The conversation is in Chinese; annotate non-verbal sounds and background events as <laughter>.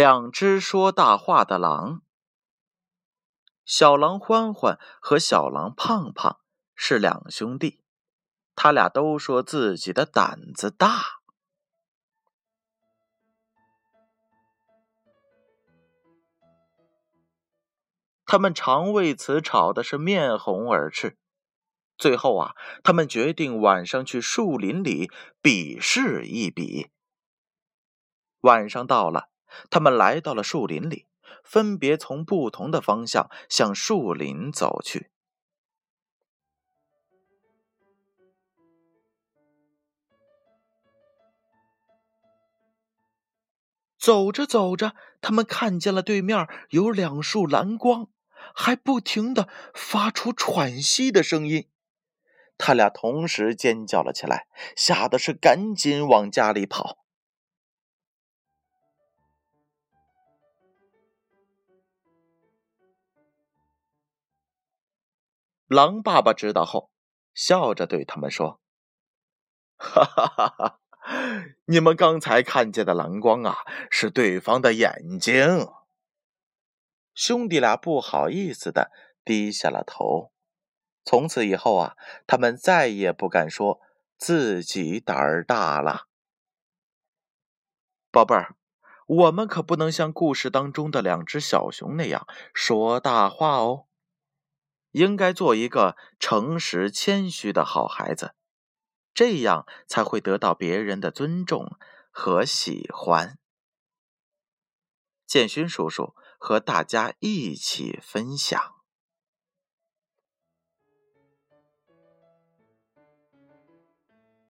两只说大话的狼。小狼欢欢和小狼胖胖是两兄弟，他俩都说自己的胆子大。他们常为此吵的是面红耳赤。最后啊，他们决定晚上去树林里比试一比。晚上到了。他们来到了树林里，分别从不同的方向向树林走去。走着走着，他们看见了对面有两束蓝光，还不停的发出喘息的声音。他俩同时尖叫了起来，吓得是赶紧往家里跑。狼爸爸知道后，笑着对他们说：“ <laughs> 哈哈哈哈！你们刚才看见的蓝光啊，是对方的眼睛。”兄弟俩不好意思的低下了头。从此以后啊，他们再也不敢说自己胆儿大了。宝贝儿，我们可不能像故事当中的两只小熊那样说大话哦。应该做一个诚实谦虚的好孩子，这样才会得到别人的尊重和喜欢。建勋叔叔和大家一起分享。